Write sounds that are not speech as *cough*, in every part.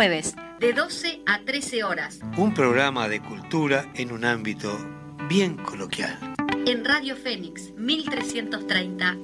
Jueves, de 12 a 13 horas. Un programa de cultura en un ámbito bien coloquial. En Radio Fénix, 1330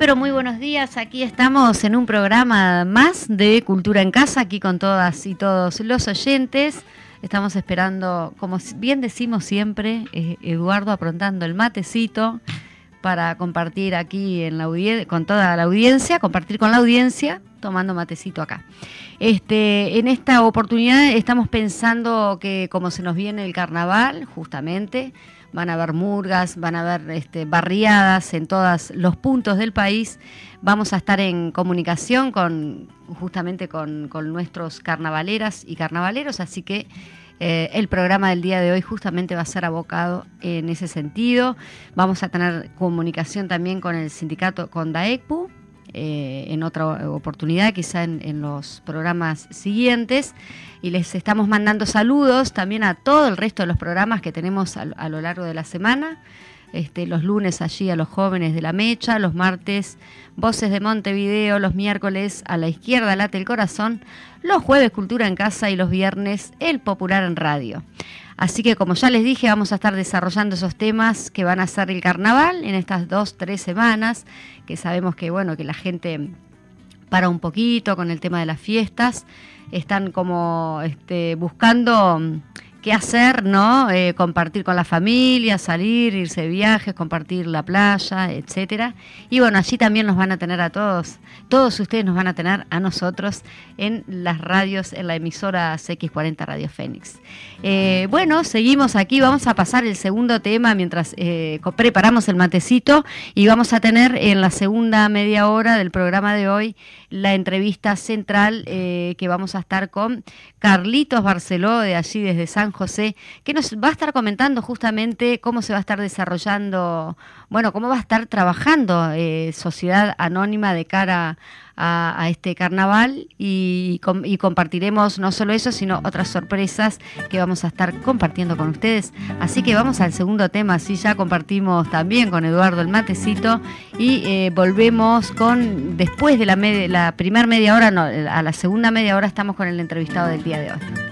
pero muy buenos días. Aquí estamos en un programa más de Cultura en Casa, aquí con todas y todos los oyentes. Estamos esperando, como bien decimos siempre, eh, Eduardo aprontando el matecito para compartir aquí en la con toda la audiencia, compartir con la audiencia, tomando matecito acá. Este, en esta oportunidad estamos pensando que como se nos viene el carnaval, justamente, van a haber murgas, van a haber este, barriadas en todos los puntos del país. Vamos a estar en comunicación con justamente con, nuestros carnavaleras y carnavaleros, así que eh, el programa del día de hoy justamente va a ser abocado en ese sentido. Vamos a tener comunicación también con el sindicato, con DAECPU, eh, en otra oportunidad, quizá en, los programas siguientes. Y les estamos mandando saludos también a todo el resto de los programas que tenemos a, lo largo de la semana. Este, los lunes allí a los jóvenes de la mecha, los martes Voces de Montevideo, los miércoles a la izquierda late el corazón, los jueves Cultura en casa y los viernes El Popular en Radio. Así que como ya les dije, vamos a estar desarrollando esos temas que van a ser el carnaval en estas dos, tres semanas, que sabemos que bueno, que la gente para un poquito con el tema de las fiestas, están como este, buscando qué hacer, ¿no? Eh, compartir con la familia, salir, irse de viajes, compartir la playa, etcétera. Y bueno, allí también nos van a tener a todos, todos ustedes nos van a tener a nosotros en las radios, en la emisora CX40 Radio Fénix. Eh, bueno, seguimos aquí, vamos a pasar el segundo tema mientras eh, preparamos el matecito y vamos a tener en la segunda media hora del programa de hoy la entrevista central que vamos a estar con Carlitos Barceló de allí desde San José, que nos va a estar comentando justamente cómo se va a estar desarrollando, bueno, cómo va a estar trabajando eh, Sociedad Anónima de cara a, este carnaval y, compartiremos no solo eso, sino otras sorpresas que vamos a estar compartiendo con ustedes. Así que vamos al segundo tema, así ya compartimos también con Eduardo el matecito y eh, volvemos con, después de la, la primera media hora, no, a la segunda media hora estamos con el entrevistado del día de hoy.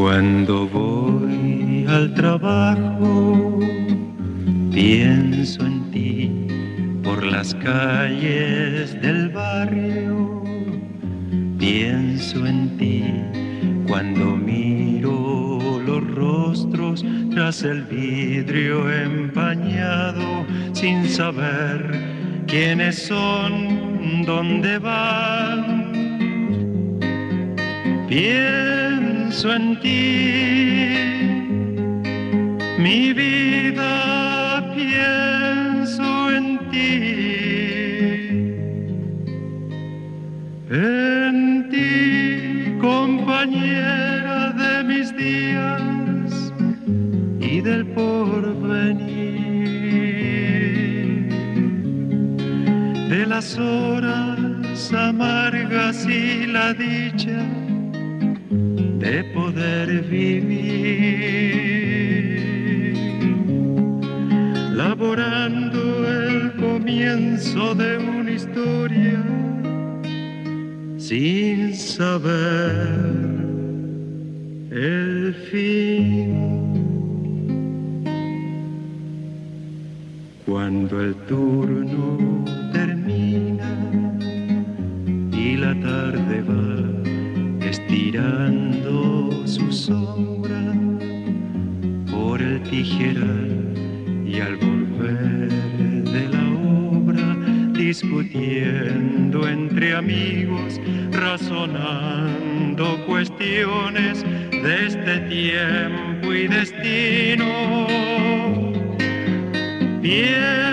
Cuando voy al trabajo, pienso en ti por las calles del barrio, pienso en ti cuando miro los rostros tras el vidrio empañado sin saber quiénes son, dónde van. Pienso en ti, mi vida pienso en ti. En ti, compañera de mis días y del porvenir, de las horas amargas y la dicha poder vivir, laborando el comienzo de una historia sin saber el fin. Cuando el turno y al volver de la obra discutiendo entre amigos, razonando cuestiones de este tiempo y destino. Pienso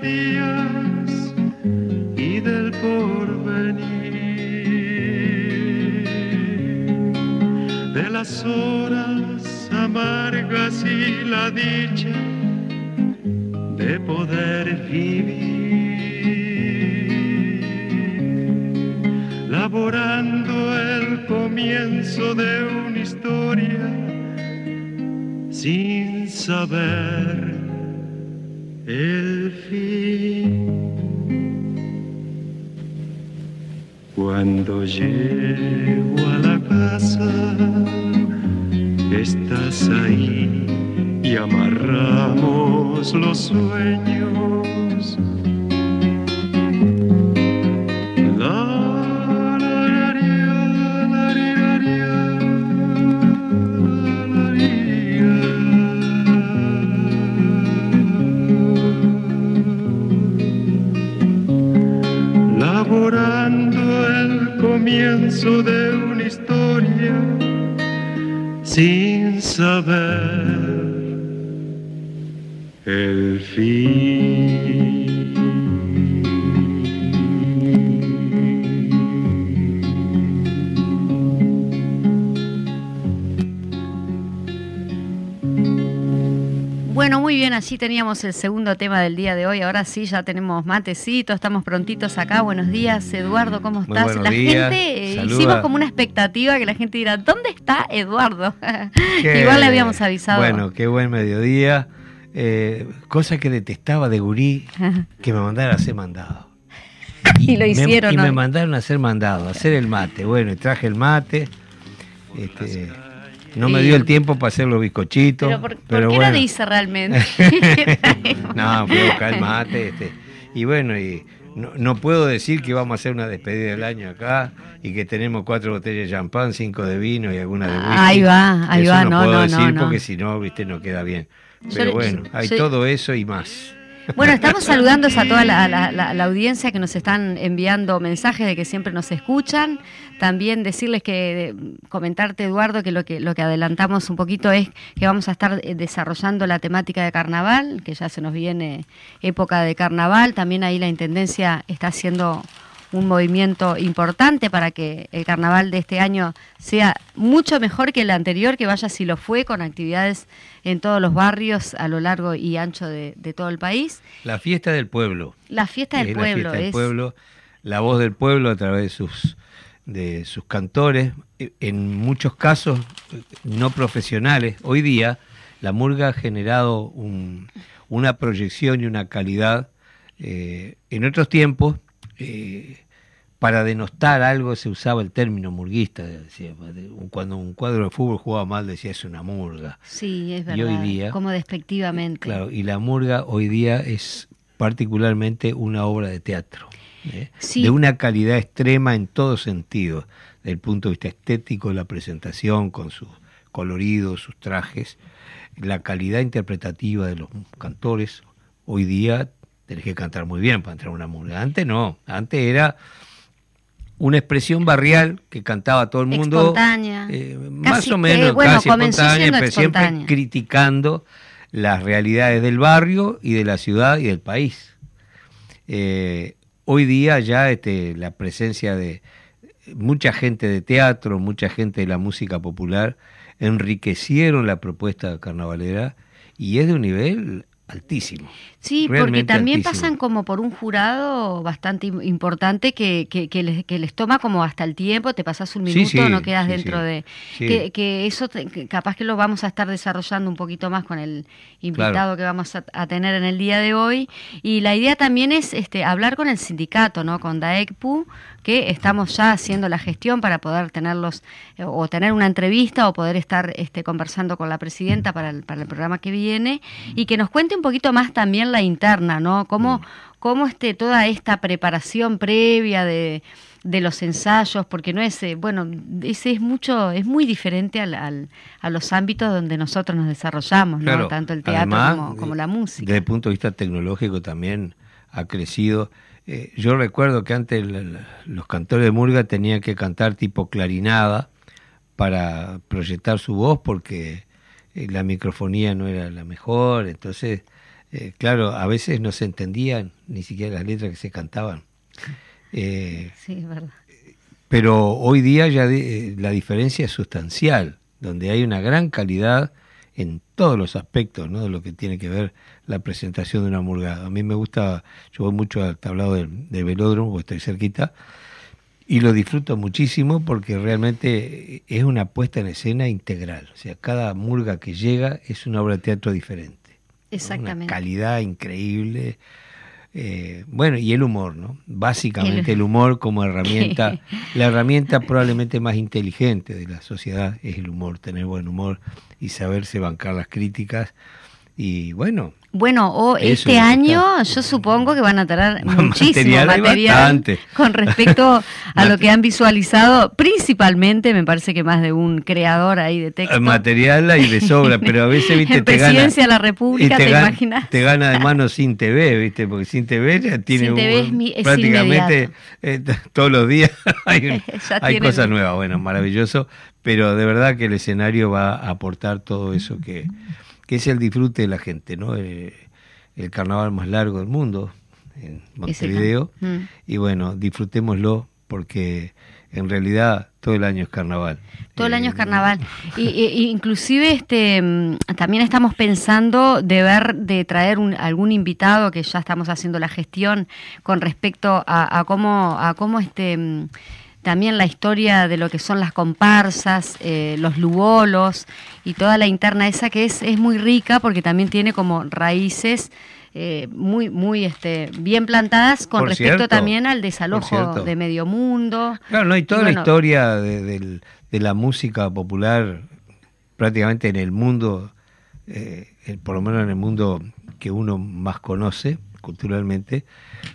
días y del porvenir, de las horas amargas y la dicha de poder vivir, laborando el comienzo de una historia sin saber Cuando teníamos el segundo tema del día de hoy. Ahora sí, ya tenemos matecito, estamos prontitos acá. Buenos días, Eduardo, ¿cómo estás? la días. gente, eh, Saluda. hicimos como una expectativa que la gente dirá, ¿dónde está Eduardo? *laughs* Qué- Igual le habíamos avisado. Bueno, qué buen mediodía. Eh, cosa que detestaba de gurí, *laughs* que me mandaran a hacer mandado. *laughs* Y lo me- hicieron y hoy. me mandaron a hacer mandado, a hacer el mate. Bueno, y traje el mate. Este, no me dio el tiempo para hacer los bizcochitos. pero ¿por, qué bueno. no dice realmente? *laughs* no, fui a buscar el mate. Este, y bueno, y no, no puedo decir que vamos a hacer una despedida del año acá y que tenemos cuatro botellas de champán, cinco de vino y alguna de whisky. Ahí va, ahí Eso va, no, no, puedo no, decir no, no. porque si no, viste, no queda bien. Pero bueno, hay yo- todo eso y más. Bueno, estamos saludando a toda la, la- la- audiencia que nos están enviando mensajes de que siempre nos escuchan. También decirles que, comentarte Eduardo, que lo que lo que adelantamos un poquito es que vamos a estar eh, desarrollando la temática de carnaval, que ya se nos viene época de carnaval. También ahí la Intendencia está haciendo un movimiento importante para que el carnaval de este año sea mucho mejor que el anterior, que vaya si lo fue, con actividades en todos los barrios a lo largo y ancho de, de todo el país. La fiesta del pueblo. La fiesta del es la pueblo fiesta del es pueblo, la voz del pueblo a través de sus de sus cantores, eh, en muchos casos eh, no profesionales. Hoy día la murga ha generado un- una proyección y una calidad. eh, en otros tiempos, eh, para denostar algo se usaba el término murguista. decía, cuando un cuadro de fútbol jugaba mal decía es una murga. Sí, es Y verdad. hoy día- como despectivamente. Claro, y la murga hoy día es particularmente una obra de teatro, ¿eh? Sí. de una calidad extrema en todo sentido, desde el punto de vista estético, la presentación con sus coloridos, sus trajes, la calidad interpretativa de los cantores. Hoy día tenés que cantar muy bien para entrar a una murga. Antes no, antes era una expresión barrial que cantaba todo el mundo. Espontánea. eh, más o eh, menos, bueno, casi espontánea, pero siempre criticando las realidades del barrio y de la ciudad y del país. Eh, hoy día ya este, la presencia de mucha gente de teatro, mucha gente de la música popular, enriquecieron la propuesta carnavalera y es de un nivel altísimo. Sí, porque también altísimo. pasan como por un jurado bastante im- importante que, que, que les, que les toma como hasta el tiempo, te pasas un minuto, sí, no quedas sí, dentro de... Que, que eso te- capaz que lo vamos a estar desarrollando un poquito más con el invitado Claro. que vamos a, a tener en el día de hoy. Y la idea también es este, hablar con el sindicato, ¿no? con DAECPU, que estamos ya haciendo la gestión para poder tenerlos eh, o tener una entrevista o poder estar este, conversando con la presidenta para el, para el programa que viene y que nos cuente un poquito más también la interna, ¿no? Cómo, cómo este, toda esta preparación previa de, de los ensayos, porque no es, eh, bueno, ese es mucho, es muy diferente al, al- a los ámbitos donde nosotros nos desarrollamos, ¿no? Tanto el teatro además, como, como la música. Desde el punto de vista tecnológico también ha crecido. Eh, yo recuerdo que antes los cantores de Murga tenían que cantar tipo clarinada para proyectar su voz porque eh, la microfonía no era la mejor, entonces, eh, claro, a veces no se entendían ni siquiera las letras que se cantaban. Eh, Sí, es verdad. pero hoy día ya de- eh, la diferencia es sustancial, donde hay una gran calidad en todos los aspectos, ¿no? De lo que tiene que ver la presentación de una murga. A mí me gusta, yo voy mucho al tablado del, del velódromo, porque estoy cerquita, y lo disfruto muchísimo porque realmente es una puesta en escena integral. O sea, cada murga que llega es una obra de teatro diferente. Exactamente. Una calidad increíble. Eh, bueno, y el humor, ¿no? Básicamente el, humor como herramienta, *laughs* la herramienta probablemente más inteligente de la sociedad es el humor, tener buen humor y saberse bancar las críticas. Y bueno, bueno, o este año yo supongo que van a tener *laughs* muchísimo material, con respecto a *laughs* lo que han visualizado, principalmente me parece que más de un creador ahí de texto. Material hay de sobra, *laughs* pero a veces viste en te Presidencia de la República, te, imaginas. Te gana de mano sin TV, viste, porque sin TV ya tiene prácticamente eh, todos los días hay, hay cosas nuevas, bueno, maravilloso, pero de verdad que el escenario va a aportar todo eso que que es el disfrute de la gente, ¿no? Eh, el, carnaval más largo del mundo, en Montevideo, mm. y bueno, disfrutémoslo porque en realidad todo el año es carnaval. Todo el año es eh, carnaval. *laughs* y, inclusive este mm, también estamos pensando de ver, de traer algún invitado que ya estamos haciendo la gestión con respecto a, a cómo, a cómo este mm, también la historia de lo que son las comparsas, eh, los lugolos y toda la interna esa que es, es muy rica porque también tiene como raíces eh, muy muy este bien plantadas con respecto también al desalojo de medio mundo. Claro, no, hay toda la historia de, la música popular prácticamente en el mundo, eh, por lo menos en el mundo que uno más conoce culturalmente,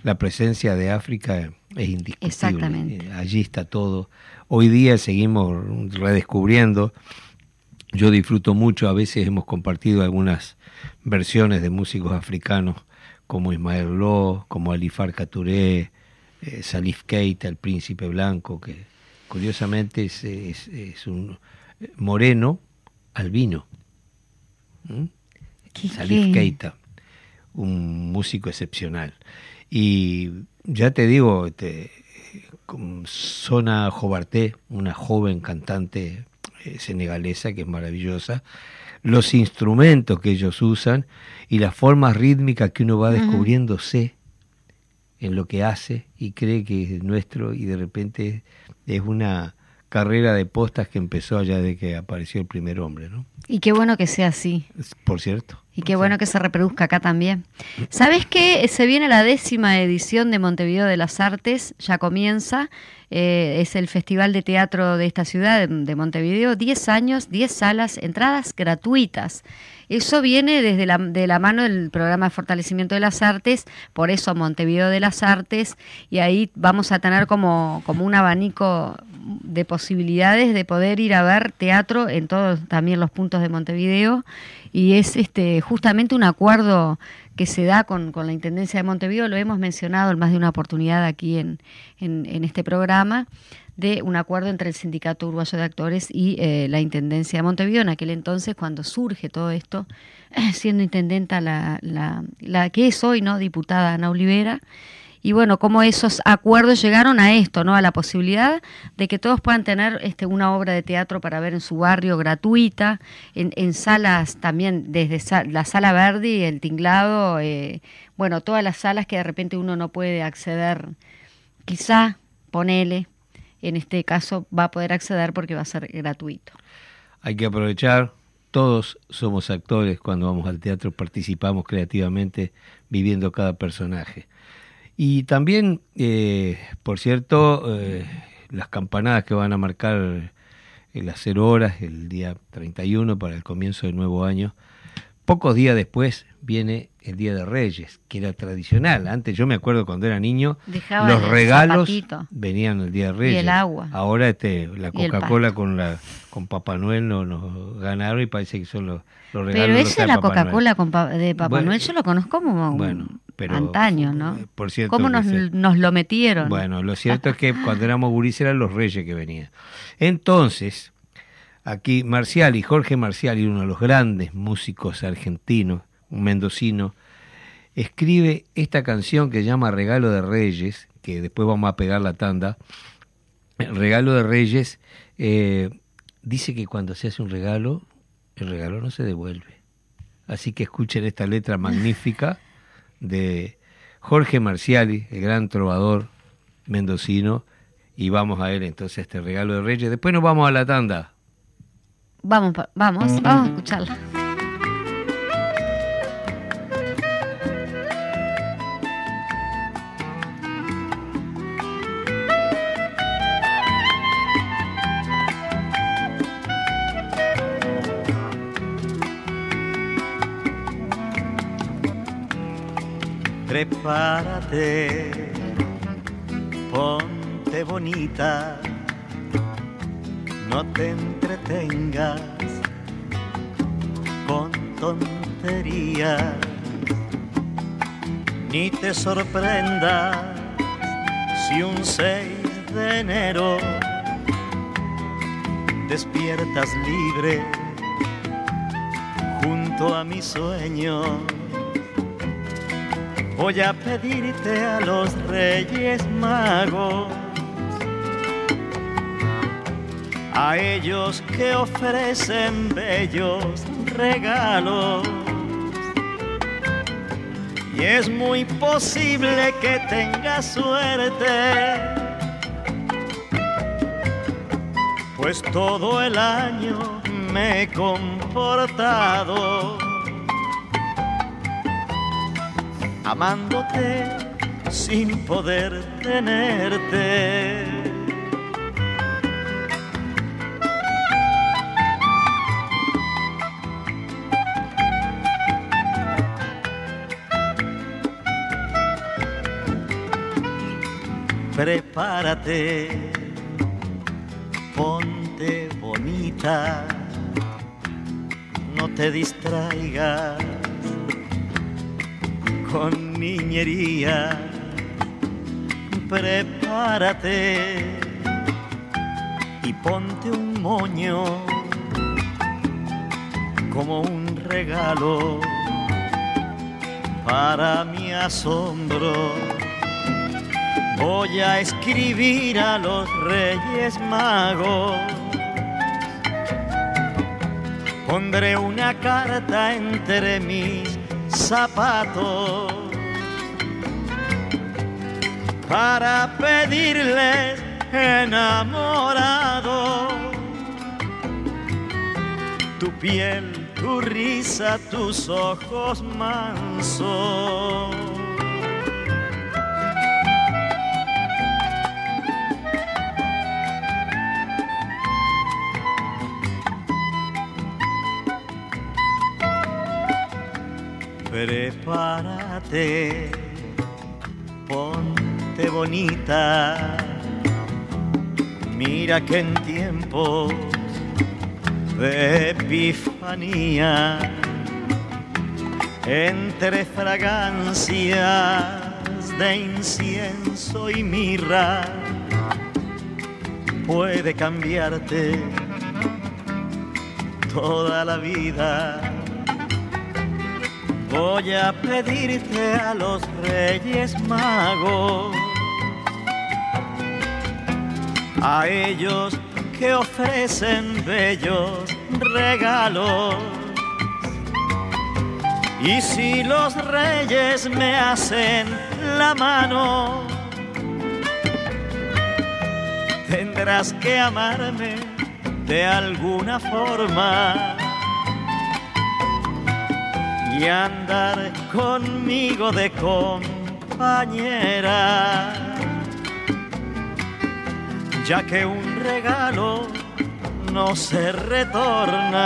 la presencia de África es indiscutible. Exactamente. Eh, allí está todo. Hoy día seguimos redescubriendo. Yo disfruto mucho, a veces hemos compartido algunas versiones de músicos africanos como Ismael Lo, como Alifar Katuré, eh, Salif Keita, el príncipe blanco, que curiosamente es, es, un moreno albino. ¿Mm? Salif Keita, un músico excepcional. Y ya te digo, este, Sona Jobarté, una joven cantante eh, senegalesa que es maravillosa, los instrumentos que ellos usan y las formas rítmicas que uno va descubriéndose en lo que hace y cree que es nuestro y de repente es una carrera de postas que empezó allá de que apareció el primer hombre, ¿no? Y qué bueno que sea así. Por cierto. Y qué bueno que se reproduzca acá también. ¿Sabes qué? Se viene la décima edición de Montevideo de las Artes, ya comienza. Eh, es el festival de teatro de esta ciudad, de, Montevideo. Diez años, diez salas, entradas gratuitas. Eso viene desde la, de la mano del programa de fortalecimiento de las artes, por eso Montevideo de las Artes, y ahí vamos a tener como, como un abanico de posibilidades de poder ir a ver teatro en todos también los puntos de Montevideo y es este justamente un acuerdo que se da con, la Intendencia de Montevideo, lo hemos mencionado en más de una oportunidad aquí en, en, este programa, de un acuerdo entre el Sindicato Uruguayo de Actores y eh, la Intendencia de Montevideo, en aquel entonces cuando surge todo esto, *clears throat* siendo intendenta la, la, la que es hoy, ¿no? diputada Ana Olivera, y bueno, cómo esos acuerdos llegaron a esto, ¿no? A la posibilidad de que todos puedan tener este, una obra de teatro para ver en su barrio gratuita, en, salas también, desde la sala verde y el tinglado, eh, bueno, todas las salas que de repente uno no puede acceder, quizá, ponele, en este caso va a poder acceder porque va a ser gratuito. Hay que aprovechar, todos somos actores cuando vamos al teatro, participamos creativamente viviendo cada personaje. Y también, eh, por cierto, eh, las campanadas que van a marcar las cero horas el día 31 para el comienzo del nuevo año. Pocos días después viene el Día de Reyes, que era tradicional. Antes yo me acuerdo cuando era niño, los regalos venían el Día de Reyes. Y el agua. Ahora este, la Coca-Cola con la con Papá Noel no, nos ganaron y parece que son los, regalos. Pero esa es la Coca-Cola de Papá Noel, yo lo conozco como bueno, pero, antaño, ¿no? Por cierto, ¿Cómo nos, nos, lo metieron? Bueno, lo cierto es que *laughs* cuando éramos gurises eran los reyes que venían. Entonces, aquí Marcial y Jorge Marcial, uno de los grandes músicos argentinos, un mendocino, escribe esta canción que se llama Regalo de Reyes, que después vamos a pegar la tanda. Regalo de Reyes eh, dice que cuando se hace un regalo, el regalo no se devuelve. Así que escuchen esta letra magnífica *laughs* de Jorge Marciali, el gran trovador mendocino, y vamos a ver entonces este regalo de Reyes. Después nos vamos a la tanda. Vamos, vamos, vamos a escucharla. Prepárate, ponte bonita, no te entretengas con tonterías, ni te sorprendas si un 6 de enero despiertas libre junto a mi sueño voy a pedirte a los reyes magos, a ellos que ofrecen bellos regalos. Y es muy posible que tengas suerte, pues todo el año me he comportado amándote sin poder tenerte. Prepárate, ponte bonita, no te distraigas con niñería. Prepárate y ponte un moño como un regalo para mi asombro. Voy a escribir a los reyes magos. Pondré una carta entre mis zapatos para pedirles enamorado tu piel, tu risa, tus ojos mansos. Prepárate, ponte bonita. Mira que en tiempos de epifanía, entre fragancias de incienso y mirra, puede cambiarte toda la vida voy a pedirte a los reyes magos, a ellos que ofrecen bellos regalos. Y si los reyes me hacen la mano, tendrás que amarme de alguna forma y andar conmigo de compañera, ya que un regalo no se retorna.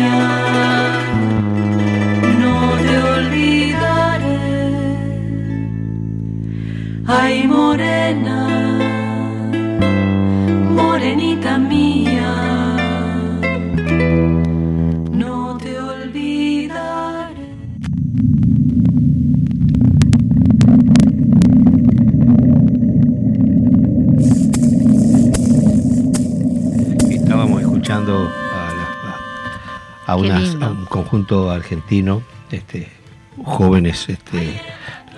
yeah. A- unas- a un conjunto argentino, este, jóvenes, este,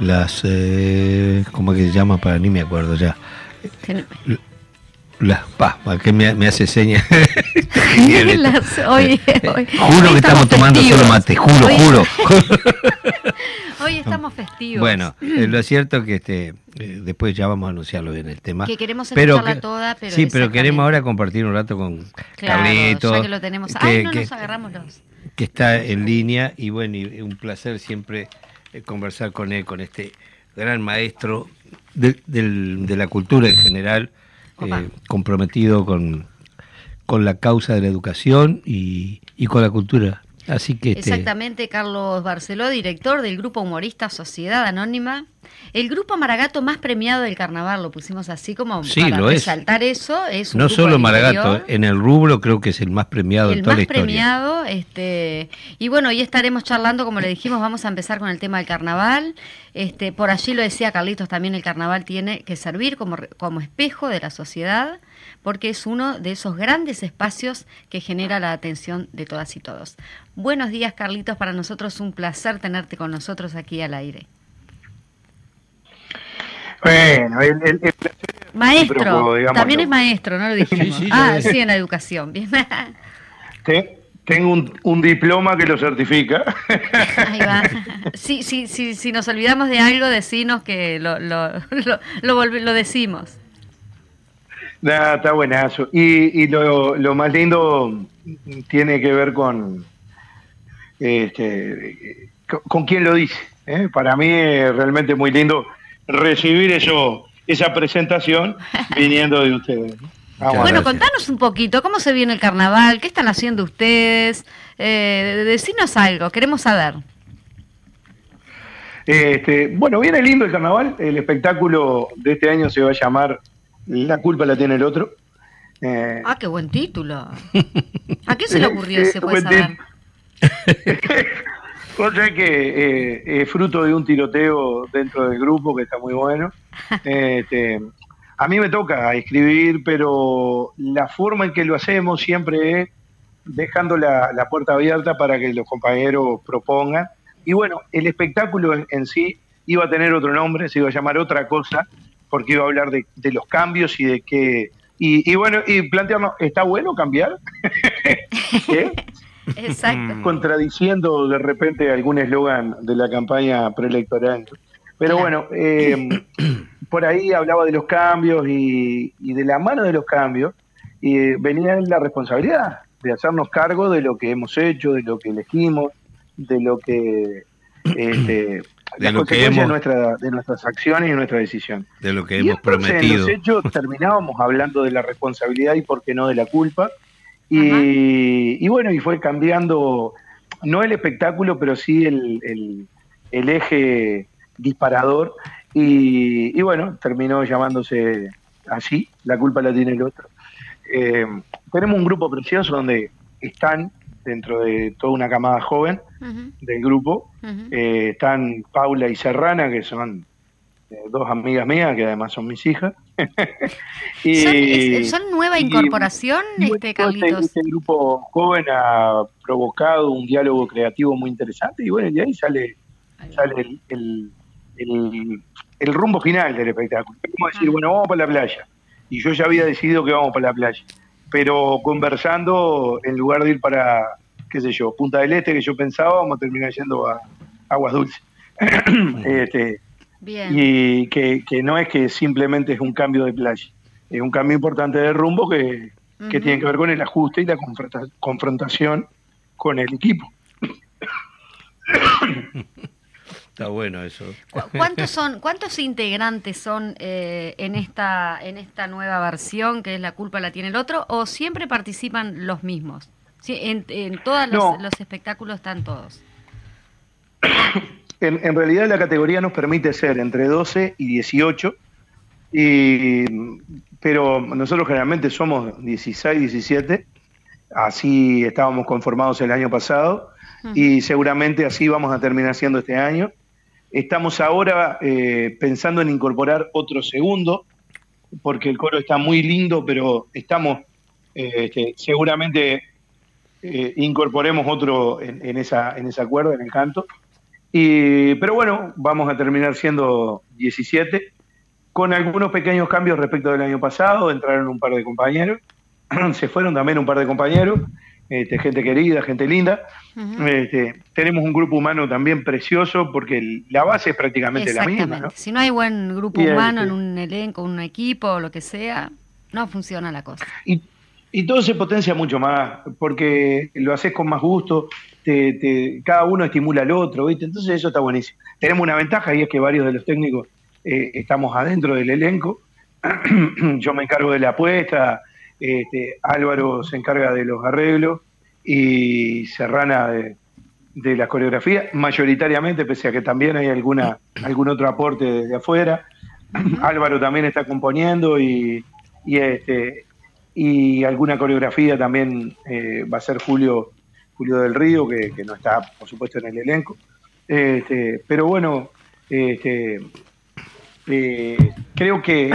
las, eh, ¿cómo es que se llama? Para ni me acuerdo ya. Las, pa, que me, me hace señas. *laughs* Hoy- juro hoy que estamos tomando solo mate, juro, Hoy- juro. *laughs* *laughs* Hoy estamos festivos. Bueno, *clears throat* eh, lo cierto es que este, eh, después ya vamos a anunciarlo bien el tema. Que queremos Pero escucharla que- toda, pero Sí, pero queremos ahora compartir un rato con Claro, Carlito. ya que lo tenemos. que- Ay, no que- nos agarramos los. que está en línea y bueno, y un placer siempre eh, conversar con él, con este gran maestro de, del- de la cultura en general, eh, comprometido con, con la causa de la educación y, y con la cultura. Así que este, Exactamente, Carlos Barceló, director del grupo humorista Sociedad Anónima. El grupo Maragato más premiado del carnaval, lo pusimos así como Sí, para es. resaltar eso. Es un no solo Maragato, interior. en el rubro creo que es el más premiado el en toda más la historia. premiado, este, y bueno, hoy estaremos charlando, como le dijimos, vamos a empezar con el tema del carnaval. Este, por allí lo decía Carlitos, también el carnaval tiene que servir como, como espejo de la sociedad, porque es uno de esos grandes espacios que genera la atención de todas y todos. Buenos días, Carlitos, para nosotros un placer tenerte con nosotros aquí al aire. Bueno, el, el- el- Maestro, digámoslo. también es maestro, ¿no lo dijimos? sí, ah, sí, en la educación, bien. *laughs* tengo un, un diploma que lo certifica. *laughs* Ahí va. Sí, sí, sí, si nos olvidamos de algo, decinos que lo, lo, *laughs* lo, lo, lo decimos. Nada, está buenazo. Y, y lo, lo más lindo tiene que ver con, este, con, con quién lo dice. ¿eh? Para mí es realmente muy lindo recibir eso, esa presentación *laughs* viniendo de ustedes. ¿no? Vamos a bueno, contanos un poquito, ¿cómo se viene el carnaval? ¿Qué están haciendo ustedes? Eh, decinos algo, queremos saber. Este, bueno, viene lindo el carnaval. El espectáculo de este año se va a llamar La culpa la tiene el otro. Eh, Ah, qué buen título. *laughs* ¿A qué se le ocurrió ese, puede buen *laughs* saber? Cosa que eh, es fruto de un tiroteo dentro del grupo que está muy bueno. *laughs* Este, a mí me toca escribir, pero la forma en que lo hacemos siempre es dejando la, la puerta abierta para que los compañeros propongan. Y bueno, el espectáculo en, en sí iba a tener otro nombre, se iba a llamar otra cosa, porque iba a hablar de, de los cambios y de qué... Y, y bueno, y plantearnos, ¿está bueno cambiar? *laughs* ¿Eh? Exacto. contradiciendo de repente algún eslogan de la campaña preelectoral. Pero Claro. bueno, eh, por ahí hablaba de los cambios y, y de la mano de los cambios y venía la responsabilidad de hacernos cargo de lo que hemos hecho, de lo que elegimos, de lo que... Este, De las lo que consecuencias hemos- de, nuestra, de nuestras acciones y nuestra decisión. de lo que Y hemos entonces, prometido. En los hechos terminábamos hablando de la responsabilidad y por qué no de la culpa. Y, y bueno, y fue cambiando, no el espectáculo, pero sí el, el- el eje disparador. Y, y bueno, terminó llamándose así, la culpa la tiene el otro. Eh, tenemos un grupo precioso donde están, dentro de toda una camada joven del grupo, eh, están Paula y Serrana, que son eh, dos amigas mías, que además son mis hijas. *laughs* Y- ¿Son, es- ¿Son nueva incorporación, y este este, Carlitos? este grupo joven ha provocado un diálogo creativo muy interesante y bueno, de ahí sale, sale el, el, el- el rumbo final del espectáculo. Es como decir, Ah. bueno, vamos para la playa. Y yo ya había decidido que vamos para la playa. Pero conversando, en lugar de ir para, qué sé yo, Punta del Este, que yo pensaba, vamos a terminar yendo a Aguas Dulces. *clears throat* este, Bien. y que, que no es que simplemente es un cambio de playa, es un cambio importante de rumbo que, que tiene que ver con el ajuste y la confronta- confrontación con el equipo. *coughs* *coughs* *coughs* Está bueno eso. ¿Cu- ¿Cuántos son, cuántos integrantes son eh, en esta en esta nueva versión que es la culpa la tiene el otro o siempre participan los mismos? Sí, en, en todos No. los espectáculos están todos. En, en realidad la categoría nos permite ser entre 12 y 18, y, pero nosotros generalmente somos 16, 17, así estábamos conformados el año pasado y seguramente así vamos a terminar siendo este año. Estamos ahora eh, pensando en incorporar otro segundo, porque el coro está muy lindo, pero estamos eh, este, seguramente eh, incorporemos otro en, en esa, en cuerda, en el canto. Y, pero bueno, vamos a terminar siendo 17, con algunos pequeños cambios respecto del año pasado. Entraron un par de compañeros, *clears throat* se fueron también un par de compañeros, este, gente querida, gente linda. Este, tenemos un grupo humano también precioso, porque el- la base es prácticamente la misma. ¿no? Si no hay buen grupo Y humano en un elenco, un equipo o lo que sea, no funciona la cosa. Y, y todo se potencia mucho más, porque lo haces con más gusto, te, te- cada uno estimula al otro, ¿viste? Entonces eso está buenísimo. Tenemos una ventaja y es que varios de los técnicos eh, estamos adentro del elenco. *clears throat* Yo me encargo de la apuesta, este, Álvaro se encarga de los arreglos y Serrana de, de la coreografía, mayoritariamente, pese a que también hay alguna, algún otro aporte desde afuera. Álvaro también está componiendo y, y, este, y alguna coreografía también eh, va a ser Julio, Julio del Río, que, que no está, por supuesto, en el elenco. Este, pero bueno, este, eh, creo que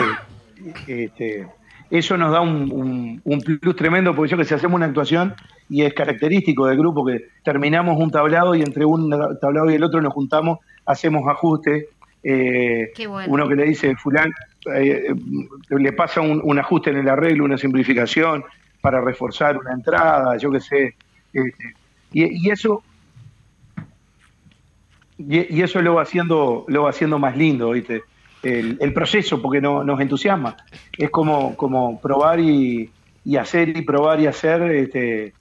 este, eso nos da un, un- un plus tremendo, porque yo que si hacemos una actuación y es característico del grupo que terminamos un tablado y entre un tablado y el otro nos juntamos, hacemos ajustes. eh, bueno. Uno que le dice, fulán, eh, eh, le pasa un, un ajuste en el arreglo, una simplificación para reforzar una entrada, yo qué sé. este, y, y eso y, y eso lo va haciendo lo va haciendo más lindo ¿viste? El, el proceso porque no, nos entusiasma es como como probar y, y hacer y probar y hacer este,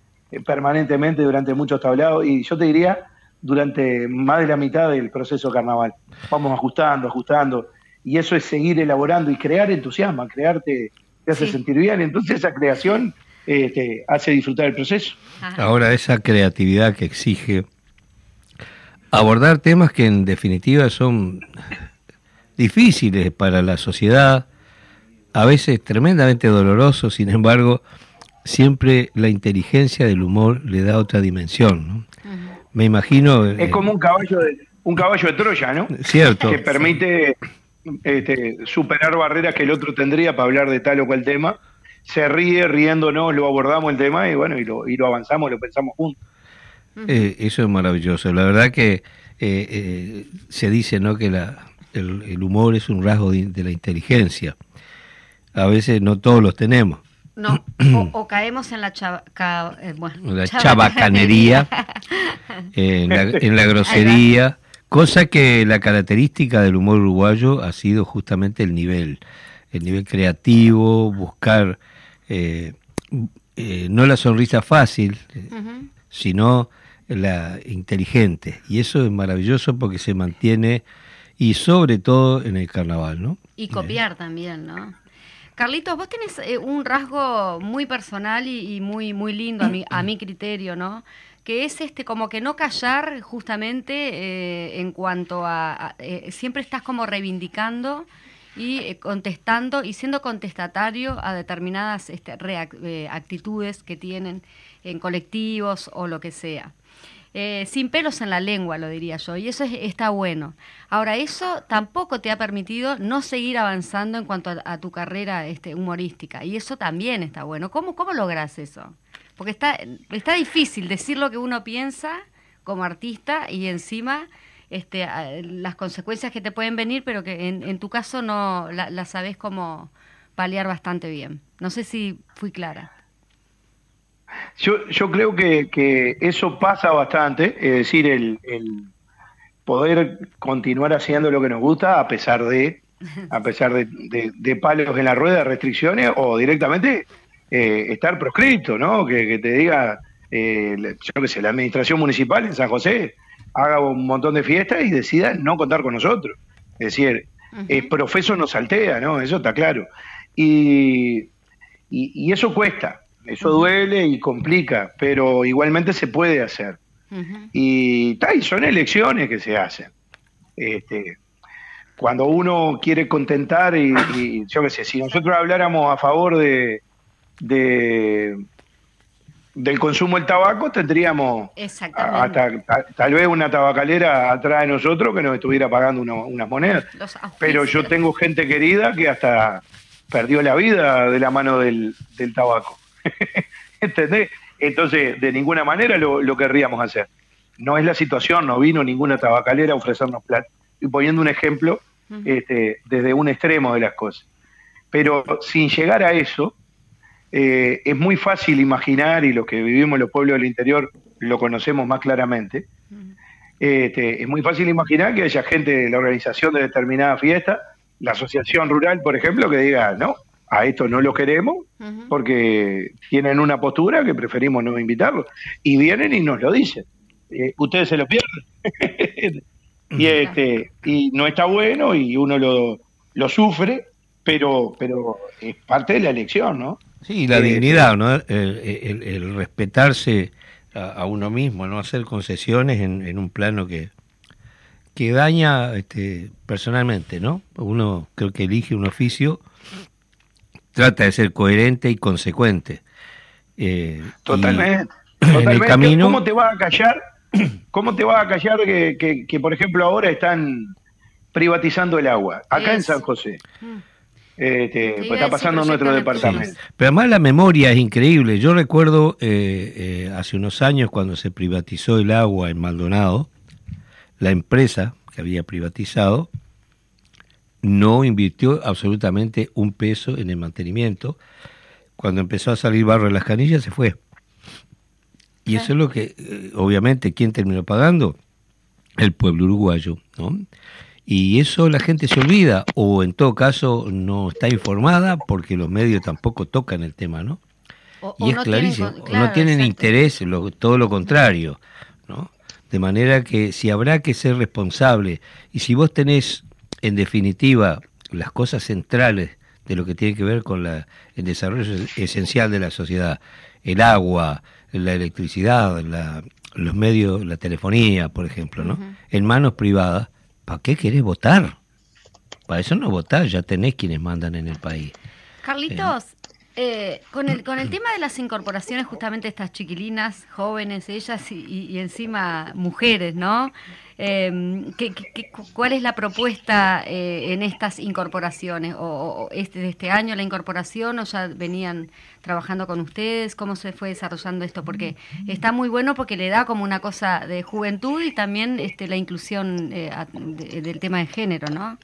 permanentemente durante muchos tablados y yo te diría durante más de la mitad del proceso carnaval vamos ajustando ajustando y eso es seguir elaborando y crear entusiasma crearte te hace Sí. sentir bien entonces esa creación eh, te hace disfrutar el proceso Ajá. Ahora, esa creatividad que exige abordar temas que en definitiva son difíciles para la sociedad, a veces tremendamente dolorosos, sin embargo, siempre la inteligencia del humor le da otra dimensión. ¿no? Me imagino... es eh, como un caballo de un caballo de Troya no Cierto. que permite este, superar barreras que el otro tendría para hablar de tal o cual tema. Se ríe, riéndonos, lo abordamos el tema y bueno, y lo, y lo avanzamos, lo pensamos juntos. Eh, eso es maravilloso. La verdad que eh, eh, se dice ¿no? que la, el, el humor es un rasgo de, de la inteligencia. A veces no todos los tenemos. No, o, o caemos en la chava- ca- eh, bueno, La chabacanería, *laughs* en, la, en la grosería, cosa que la característica del humor uruguayo ha sido justamente el nivel, el nivel creativo, buscar eh, eh, no la sonrisa fácil, sino la inteligente. Y eso es maravilloso porque se mantiene, y sobre todo en el carnaval, ¿no? Y copiar también, ¿no? Carlitos, vos tenés eh, un rasgo muy personal y, y muy, muy lindo a mi, a mi criterio, ¿no? Que es este como que no callar justamente eh, en cuanto a, a- eh, siempre estás como reivindicando y eh, contestando y siendo contestatario a determinadas este, eh, actitudes que tienen en colectivos o lo que sea. Eh, sin pelos en la lengua, lo diría yo, y eso es- está bueno. Ahora, eso tampoco te ha permitido no seguir avanzando en cuanto a, tu carrera este, humorística, y eso también está bueno. ¿Cómo, cómo logras eso? Porque está, está difícil decir lo que uno piensa como artista y encima este, las consecuencias que te pueden venir, pero que en, en tu caso no la, la sabes cómo paliar bastante bien. No sé si fui clara. Yo, yo creo que, que eso pasa bastante, es decir, el, el poder continuar haciendo lo que nos gusta a pesar de a pesar de, de- de palos en la rueda, restricciones o directamente eh, estar proscrito, ¿no? Que, que te diga, eh, yo qué sé, la administración municipal en San José haga un montón de fiestas y decida no contar con nosotros. Es decir, el profeso nos saltea, ¿no? Eso está claro. Y, y, eso cuesta, eso duele y complica, pero igualmente se puede hacer. y, y son elecciones que se hacen. Este, cuando uno quiere contentar y, yo qué sé, si nosotros habláramos a favor de, de del consumo del tabaco, tendríamos hasta, tal vez una tabacalera atrás de nosotros que nos estuviera pagando unas monedas. Pero yo tengo gente querida que hasta perdió la vida de la mano del, del tabaco. *laughs* ¿Entendés? Entonces, de ninguna manera lo, lo, querríamos hacer. No es la situación, no vino ninguna tabacalera a ofrecernos plata. Y poniendo un ejemplo este, desde un extremo de las cosas. Pero sin llegar a eso, eh, es muy fácil imaginar, y los que vivimos en los pueblos del interior lo conocemos más claramente, este, es muy fácil imaginar que haya gente de la organización de determinada fiesta, la asociación rural, por ejemplo, que diga, no, a esto no lo queremos, porque tienen una postura que preferimos no invitarlos. Y vienen y nos lo dicen. Eh, ustedes se lo pierden. *laughs* y este y no está bueno y uno lo, lo sufre, pero, pero es parte de la elección, ¿no? Sí, la dignidad, ¿no? El, respetarse a, uno mismo, no hacer concesiones en, un plano que, que daña este, personalmente, ¿no? Uno creo que elige un oficio, trata de ser coherente y consecuente. Eh, totalmente. En el camino, ¿Cómo te va a callar? *clears throat* ¿Cómo te va a callar que, que, por ejemplo, ahora están privatizando el agua? Acá en San José. Mm. Este, pues está pasando en nuestro departamento. Pero además la memoria es increíble. Yo recuerdo eh, eh, hace unos años cuando se privatizó el agua en Maldonado, la empresa que había privatizado no invirtió absolutamente un peso en el mantenimiento. Cuando empezó a salir barro en las canillas se fue. Y eso es lo que, eh, obviamente, ¿quién terminó pagando? El pueblo uruguayo, ¿no? Y eso la gente se olvida o en todo caso no está informada porque los medios tampoco tocan el tema, ¿no? y es clarísimo, no tienen interés, todo lo contrario, ¿no? De manera que si habrá que ser responsable y si vos tenés en definitiva las cosas centrales de lo que tiene que ver con la, el desarrollo esencial de la sociedad, el agua, la electricidad, la, los medios, la telefonía, por ejemplo, ¿no? En manos privadas, ¿para qué querés votar? Para eso no votás, ya tenés quienes mandan en el país. Carlitos, eh, con, el, con el tema de las incorporaciones, justamente estas chiquilinas, jóvenes, ellas y, encima mujeres, ¿no? Eh, ¿qué, cuál es la propuesta eh, en estas incorporaciones? ¿O, este, de este año la incorporación o ya venían trabajando con ustedes? ¿Cómo se fue desarrollando esto? Porque está muy bueno porque le da como una cosa de juventud y también este, la inclusión eh, del tema de género, ¿no?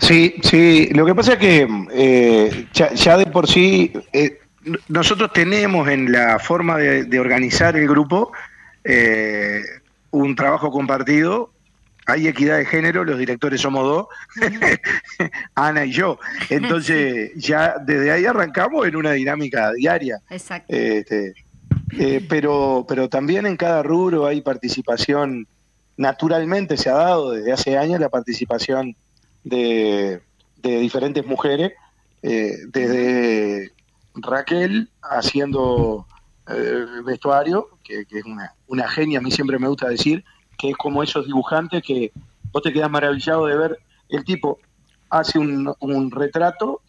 Sí, sí, lo que pasa es que eh, ya, de por sí eh, nosotros tenemos en la forma de, organizar el grupo eh, un trabajo compartido. Hay equidad de género, los directores somos dos, *laughs* Ana y yo. Entonces ya desde ahí arrancamos en una dinámica diaria. Exacto. Este, pero, pero también en cada rubro hay participación, naturalmente se ha dado desde hace años la participación de, diferentes mujeres, eh, desde Raquel haciendo eh, vestuario, que, es una, una genia, a mí siempre me gusta decir, que es como esos dibujantes que vos te quedas maravillado de ver, el tipo hace un, un retrato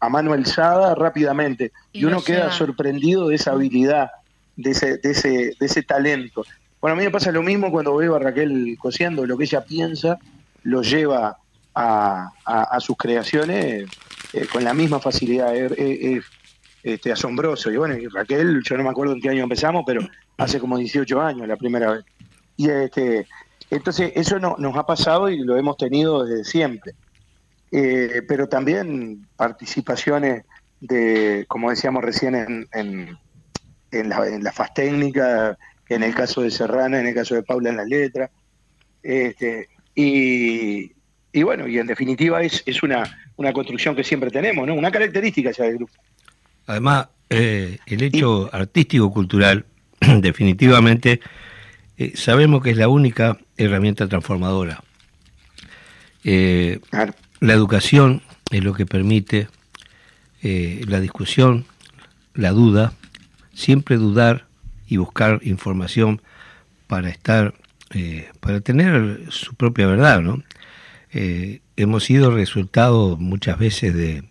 a mano alzada rápidamente y, uno queda sorprendido de esa habilidad, de ese, de, ese, de ese talento. Bueno, a mí me pasa lo mismo cuando veo a Raquel cosiendo, lo que ella piensa lo lleva a, sus creaciones eh, con la misma facilidad. Es, este, asombroso. Y bueno, y Raquel, yo no me acuerdo en qué año empezamos, pero hace como 18 años la primera vez. Y este, entonces eso no, nos ha pasado y lo hemos tenido desde siempre. Eh, pero también participaciones de, como decíamos recién, en, en, la, en faz técnica, en el caso de Serrana, en el caso de Paula en la letra. Este, y, y bueno, y en definitiva es, es una, una construcción que siempre tenemos, ¿no? Una característica ya del grupo. Además, eh, el hecho artístico-cultural *clears throat* definitivamente eh, sabemos que es la única herramienta transformadora. Eh, Claro. la educación es lo que permite la discusión, la duda, siempre dudar y buscar información para estar, para tener su propia verdad, ¿no? Eh, hemos sido resultado muchas veces de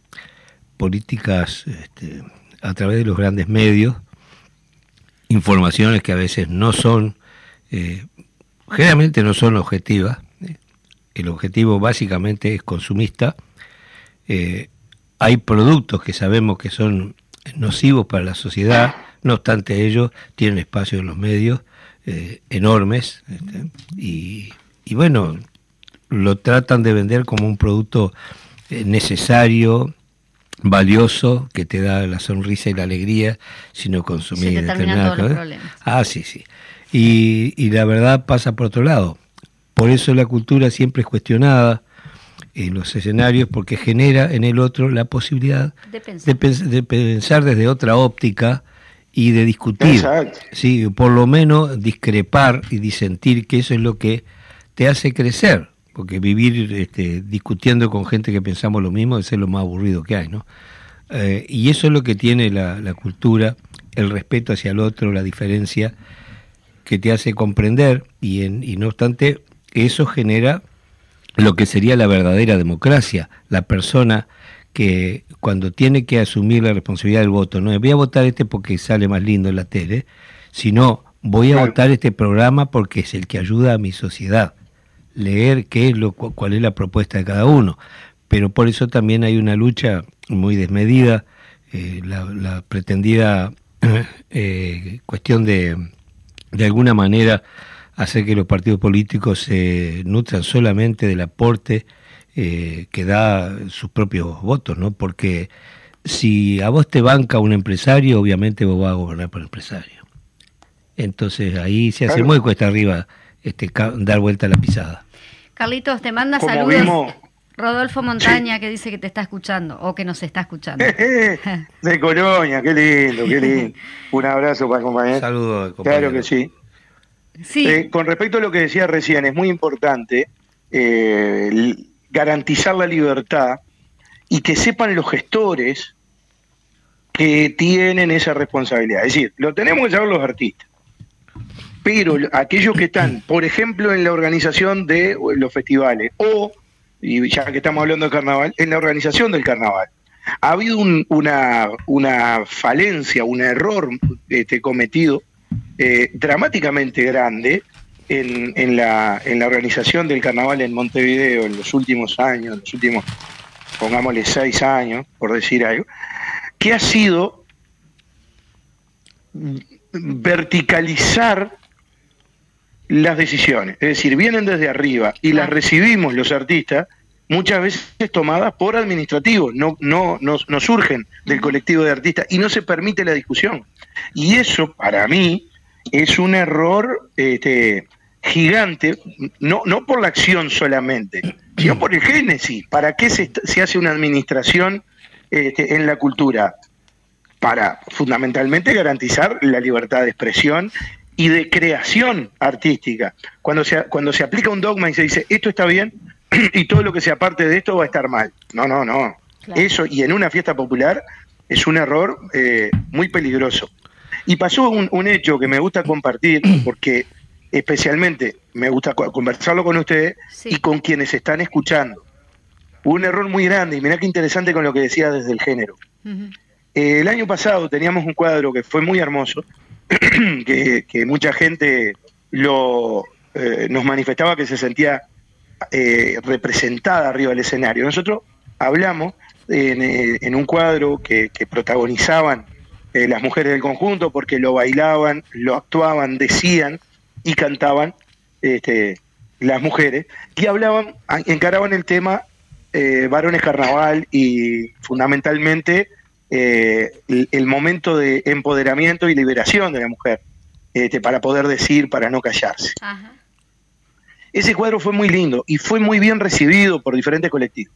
políticas este, a través de los grandes medios, informaciones que a veces no son, eh, generalmente no son objetivas. El objetivo básicamente es consumista. Eh, hay productos que sabemos que son nocivos para la sociedad, no obstante ellos tienen espacio en los medios enormes este, y bueno, lo tratan de vender como un producto eh, necesario, valioso, que te da la sonrisa y la alegría si no consumís Se te todos los. Ah, sí, sí. Y, y la verdad pasa por otro lado. Por eso la cultura siempre es cuestionada en los escenarios porque genera en el otro la posibilidad De pensar. de, pens- de pensar desde otra óptica y de discutir. Exacto. Sí, por lo menos discrepar y disentir, que eso es lo que te hace crecer. Porque vivir este, discutiendo con gente que pensamos lo mismo es lo más aburrido que hay, ¿no? Eh, y eso es lo que tiene la, la cultura, el respeto hacia el otro, la diferencia, que te hace comprender y, en, y no obstante eso genera lo que sería la verdadera democracia, la persona que cuando tiene que asumir la responsabilidad del voto, no es voy a votar este porque sale más lindo en la tele, sino voy a Claro. votar este programa porque es el que ayuda a mi sociedad, leer qué es lo cu- cuál es la propuesta de cada uno, pero por eso también hay una lucha muy desmedida, eh, la, la pretendida *clears throat* eh, cuestión de de alguna manera hacer que los partidos políticos se nutran solamente del aporte eh, que da sus propios votos, ¿no? Porque si a vos te banca un empresario, obviamente vos vas a gobernar por el empresario. Entonces ahí se hace Claro. muy cuesta arriba este, dar vuelta a la pisada. Carlitos, te manda Como saludos. vimos- Rodolfo Montaña que dice que te está escuchando o que nos está escuchando. *laughs* de Colonia, qué lindo, qué lindo. *laughs* Un abrazo para acompañar. Saludos, ¿Eh? Claro que sí. Sí, Eh, con respecto a lo que decía recién, es muy importante eh, garantizar la libertad y que sepan los gestores que tienen esa responsabilidad. Es decir, lo tenemos que saber los artistas, pero aquellos que están, por ejemplo, en la organización de los festivales o, y ya que estamos hablando de carnaval, en la organización del carnaval. Ha habido un- una, falencia, un error este, cometido eh, dramáticamente grande en la, en la organización del carnaval en Montevideo en los últimos años, en los últimos, pongámosle seis años, por decir algo, que ha sido verticalizar las decisiones. Es decir, vienen desde arriba y las recibimos los artistas muchas veces tomadas por administrativos, no, no, no, no surgen del colectivo de artistas y no se permite la discusión. Y eso, para mí, es un error este, gigante, no, no por la acción solamente, sino por el génesis. ¿Para qué se, se hace una administración este, en la cultura? Para fundamentalmente garantizar la libertad de expresión y de creación artística. Cuando se, cuando se aplica un dogma y se dice esto está bien *clears throat* y todo lo que sea aparte de esto va a estar mal. No, no, no. Claro. Eso, y en una fiesta popular, es un error eh, muy peligroso. Y pasó un, un hecho que me gusta compartir, *clears throat* porque especialmente me gusta co- conversarlo con ustedes Sí. y con quienes están escuchando. Hubo un error muy grande, y mirá qué interesante con lo que decía desde el género. Eh, el año pasado teníamos un cuadro que fue muy hermoso, *clears throat* que, mucha gente lo, eh, nos manifestaba que se sentía eh, representada arriba del escenario. Nosotros hablamos en, eh, un cuadro que, protagonizaban las mujeres del conjunto porque lo bailaban, lo actuaban, decían y cantaban este, las mujeres y hablaban, encaraban el tema varones carnaval y fundamentalmente eh, el, el momento de empoderamiento y liberación de la mujer este, para poder decir, para no callarse. Ajá. Ese cuadro fue muy lindo y fue muy bien recibido por diferentes colectivos,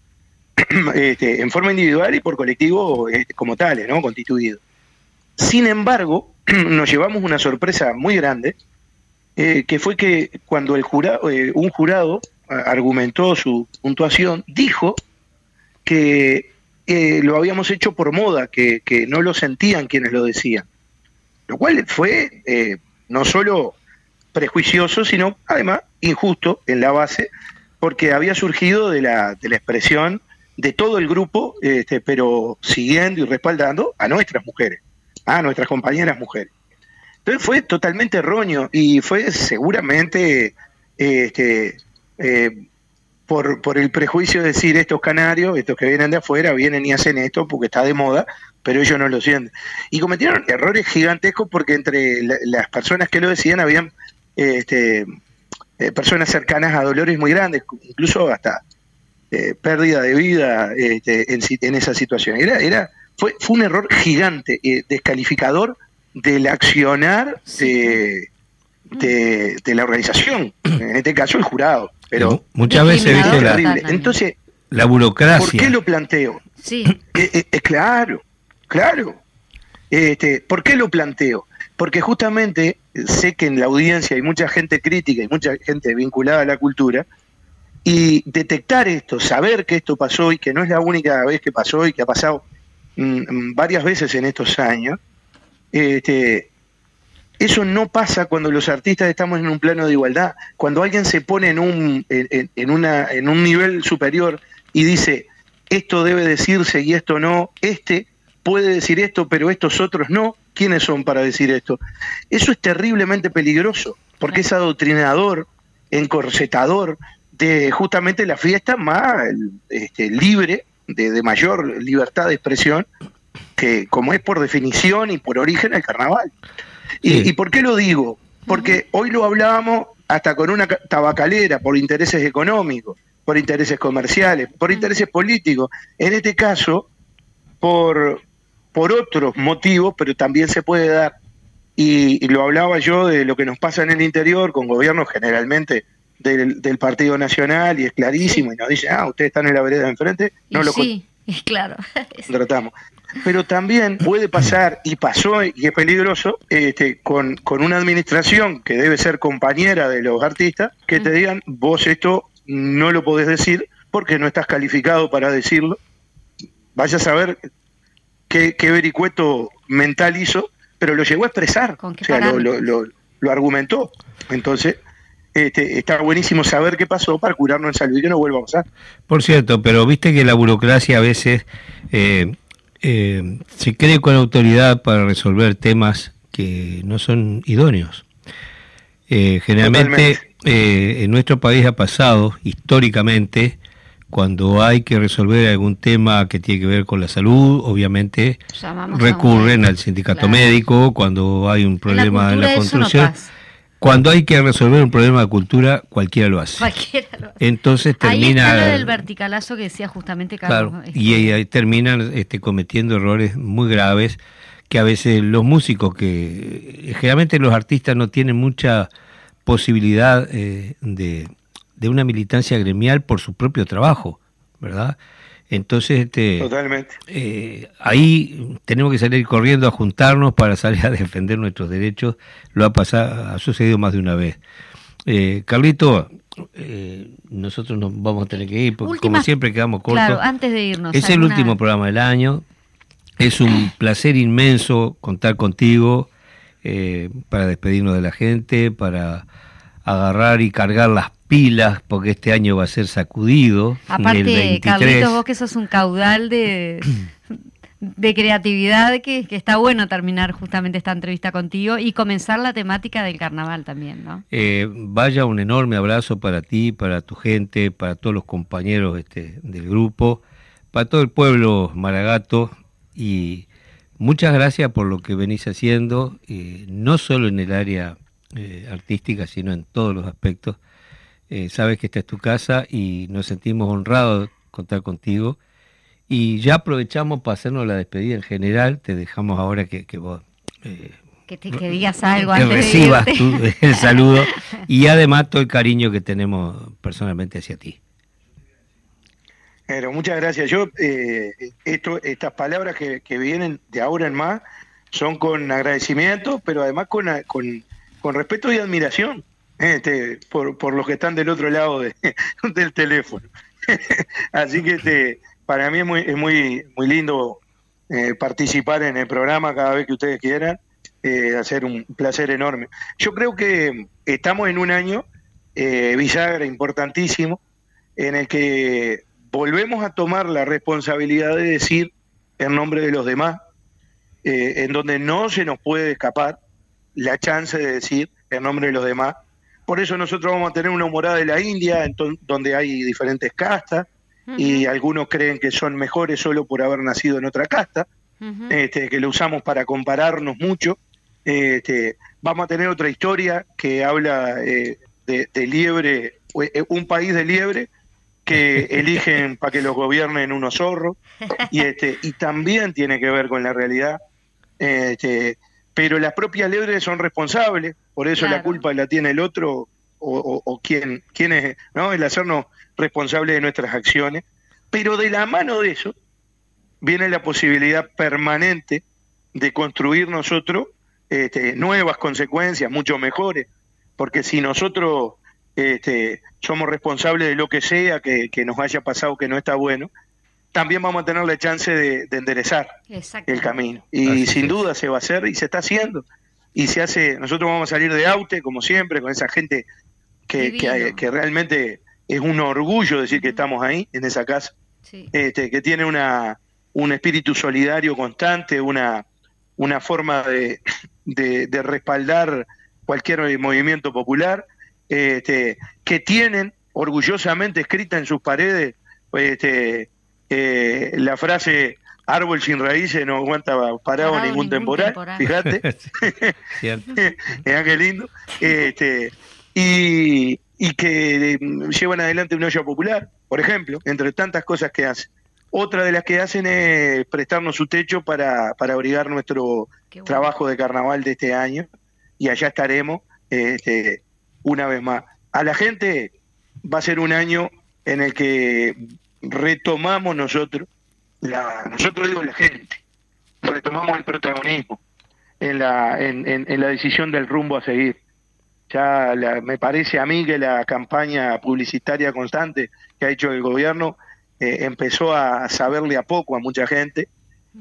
*clears throat* este, en forma individual y por colectivos este, como tales, ¿no? constituidos. Sin embargo, *clears throat* nos llevamos una sorpresa muy grande eh, que fue que cuando el jurado, eh, un jurado argumentó su puntuación, dijo que eh, lo habíamos hecho por moda, que, que, no lo sentían quienes lo decían. Lo cual fue eh, no solo prejuicioso, sino además injusto en la base, porque había surgido de la, de la expresión de todo el grupo, este, pero siguiendo y respaldando a nuestras mujeres, a nuestras compañeras mujeres. Entonces fue totalmente erróneo y fue seguramente este, eh, por, por el prejuicio de decir estos canarios, estos que vienen de afuera, vienen y hacen esto porque está de moda, pero ellos no lo sienten. Y cometieron errores gigantescos porque entre la, las personas que lo decían habían este, eh, personas cercanas a dolores muy grandes, incluso hasta eh, pérdida de vida este, en, en, esa situación. Era, era, fue, fue un error gigante, eh, descalificador del accionar de, de, de, la organización, en este caso el jurado. Pero muchas veces viste la, entonces la burocracia. ¿Por qué lo planteo? Sí. Eh, eh, claro, claro. Este, ¿Por qué lo planteo? Porque justamente sé que en la audiencia hay mucha gente crítica y mucha gente vinculada a la cultura, y detectar esto, saber que esto pasó y que no es la única vez que pasó y que ha pasado mmm, varias veces en estos años, este, eso no pasa cuando los artistas estamos en un plano de igualdad. Cuando alguien se pone en un, en, una, en un nivel superior y dice, esto debe decirse y esto no, este puede decir esto, pero estos otros no, ¿quiénes son para decir esto? Eso es terriblemente peligroso, porque es adoctrinador, encorsetador de justamente la fiesta más este, libre, de mayor libertad de expresión, que como es por definición y por origen el carnaval. ¿Y, sí. ¿Y, por qué lo digo? Porque hoy lo hablábamos hasta con una tabacalera por intereses económicos, por intereses comerciales, por intereses políticos. En este caso, por, por otros motivos, pero también se puede dar. Y, y, lo hablaba yo de lo que nos pasa en el interior con gobiernos generalmente del, del Partido Nacional y es clarísimo sí. y nos dice, ah, ustedes están en la vereda de enfrente, no y lo sí, *laughs* claro. tratamos pero también puede pasar, y pasó, y es peligroso, este, con, con, una administración que debe ser compañera de los artistas, que te digan, vos esto no lo podés decir porque no estás calificado para decirlo. Vaya a saber qué, qué vericueto mental hizo, pero lo llegó a expresar, o sea, lo, lo, lo, lo, argumentó. Entonces, este, está buenísimo saber qué pasó para curarnos en salud y que no vuelva a pasar. Por cierto, pero viste que la burocracia a veces... Eh, eh, se cree con autoridad para resolver temas que no son idóneos. Eh, generalmente eh, en nuestro país ha pasado históricamente cuando hay que resolver algún tema que tiene que ver con la salud, obviamente Llamamos recurren al sindicato claro. médico, cuando hay un problema en la, en la construcción. No cuando hay que resolver un problema de cultura, cualquiera lo hace. Cualquiera lo hace. Entonces termina. Ahí está lo del verticalazo que decía justamente Carlos. Claro, este... y ahí, ahí terminan este, cometiendo errores muy graves que a veces los músicos, que generalmente los artistas no tienen mucha posibilidad eh, de, de, una militancia gremial por su propio trabajo, ¿verdad? Entonces, este, Totalmente. Eh, ahí tenemos que salir corriendo a juntarnos para salir a defender nuestros derechos. Lo ha pasado, ha sucedido más de una vez. Eh, Carlito, eh, nosotros nos vamos a tener que ir porque Última, como siempre quedamos cortos. Claro, antes de irnos. Es alguna... el último programa del año. Es un *clears throat* placer inmenso contar contigo eh, para despedirnos de la gente, para agarrar y cargar las pilas porque este año va a ser sacudido. Aparte, Carlitos, vos que sos un caudal de, *clears throat* de creatividad que, que, está bueno terminar justamente esta entrevista contigo y comenzar la temática del carnaval también, ¿no? Eh, vaya un enorme abrazo para ti, para tu gente, para todos los compañeros este, del grupo, para todo el pueblo maragato y muchas gracias por lo que venís haciendo, eh, no solo en el área eh, artística, sino en todos los aspectos eh, sabes que esta es tu casa y nos sentimos honrados de contar contigo. Y ya aprovechamos para hacernos la despedida en general, te dejamos ahora que, que vos... Eh, que, te, que, digas algo que recibas tú *laughs* el saludo *laughs* y además todo el cariño que tenemos personalmente hacia ti. Pero muchas gracias. Yo, eh, esto, estas palabras que, que, vienen de ahora en más son con agradecimiento, pero además con, con, con respeto y admiración este, por, por los que están del otro lado de- *laughs* del teléfono. *laughs* Así que este, para mí es muy, es muy, muy lindo eh, participar en el programa cada vez que ustedes quieran, eh, hacer un placer enorme. Yo creo que estamos en un año eh, bisagra importantísimo en el que volvemos a tomar la responsabilidad de decir en nombre de los demás, eh, en donde no se nos puede escapar la chance de decir en nombre de los demás. Por eso nosotros vamos a tener una morada de la India, donde hay diferentes castas, y algunos creen que son mejores solo por haber nacido en otra casta, este, que lo usamos para compararnos mucho. Este, vamos a tener otra historia que habla eh, de, de liebre, eh, un país de liebre que *laughs* eligen para que los gobiernen unos zorros, y, este, y también tiene que ver con la realidad. Este, pero las propias liebres son responsables, por eso la culpa la tiene el otro o, o, o quien, quién es, ¿no? el hacernos responsables de nuestras acciones. Pero de la mano de eso viene la posibilidad permanente de construir nosotros este, nuevas consecuencias, mucho mejores, porque si nosotros este, somos responsables de lo que sea que, que nos haya pasado que no está bueno, también vamos a tener la chance de, de enderezar el camino. Y Así sin es. duda se va a hacer y se está haciendo. Y se hace, nosotros vamos a salir de Aute, como siempre, con esa gente que, que, que realmente es un orgullo decir que estamos ahí, en esa casa, Sí. este, que tiene una, un espíritu solidario constante, una, una forma de, de, de respaldar cualquier movimiento popular, este, que tienen orgullosamente escrita en sus paredes este, eh, la frase árbol sin raíces no aguanta parado, Parado ningún, ningún temporal, temporal. fíjate. *laughs* *laughs* Mirá qué lindo. Este, y, y que mm, llevan adelante una olla popular, por ejemplo, entre tantas cosas que hacen. Otra de las que hacen es prestarnos su techo para, para abrigar nuestro bueno. trabajo de carnaval de este año y allá estaremos este, una vez más. A la gente va a ser un año en el que retomamos nosotros, la, nosotros digo la gente, retomamos el protagonismo en la, en, en- en la decisión del rumbo a seguir. Ya la- me parece a mí que la campaña publicitaria constante que ha hecho el gobierno eh, empezó a saberle a poco a mucha gente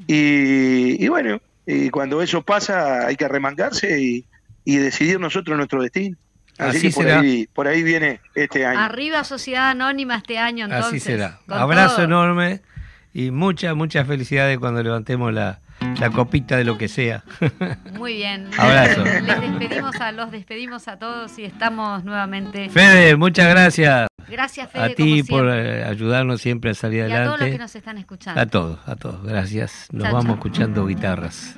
y, y bueno, y cuando eso pasa hay que remangarse y, y decidir nosotros nuestro destino. Así, Así que por será. ahí, por ahí viene este año. Arriba Sociedad Anónima este año entonces. Así será. Abrazo todo. enorme y muchas, muchas felicidades cuando levantemos la, la copita de lo que sea. *laughs* Muy bien. Abrazo. Les despedimos a los despedimos a todos y estamos nuevamente. Fede, muchas gracias Gracias Fede a ti como por eh, ayudarnos siempre a salir y a todos los adelante. que nos están escuchando. A todos, a todos. Gracias. Nos vamos escuchando guitarras.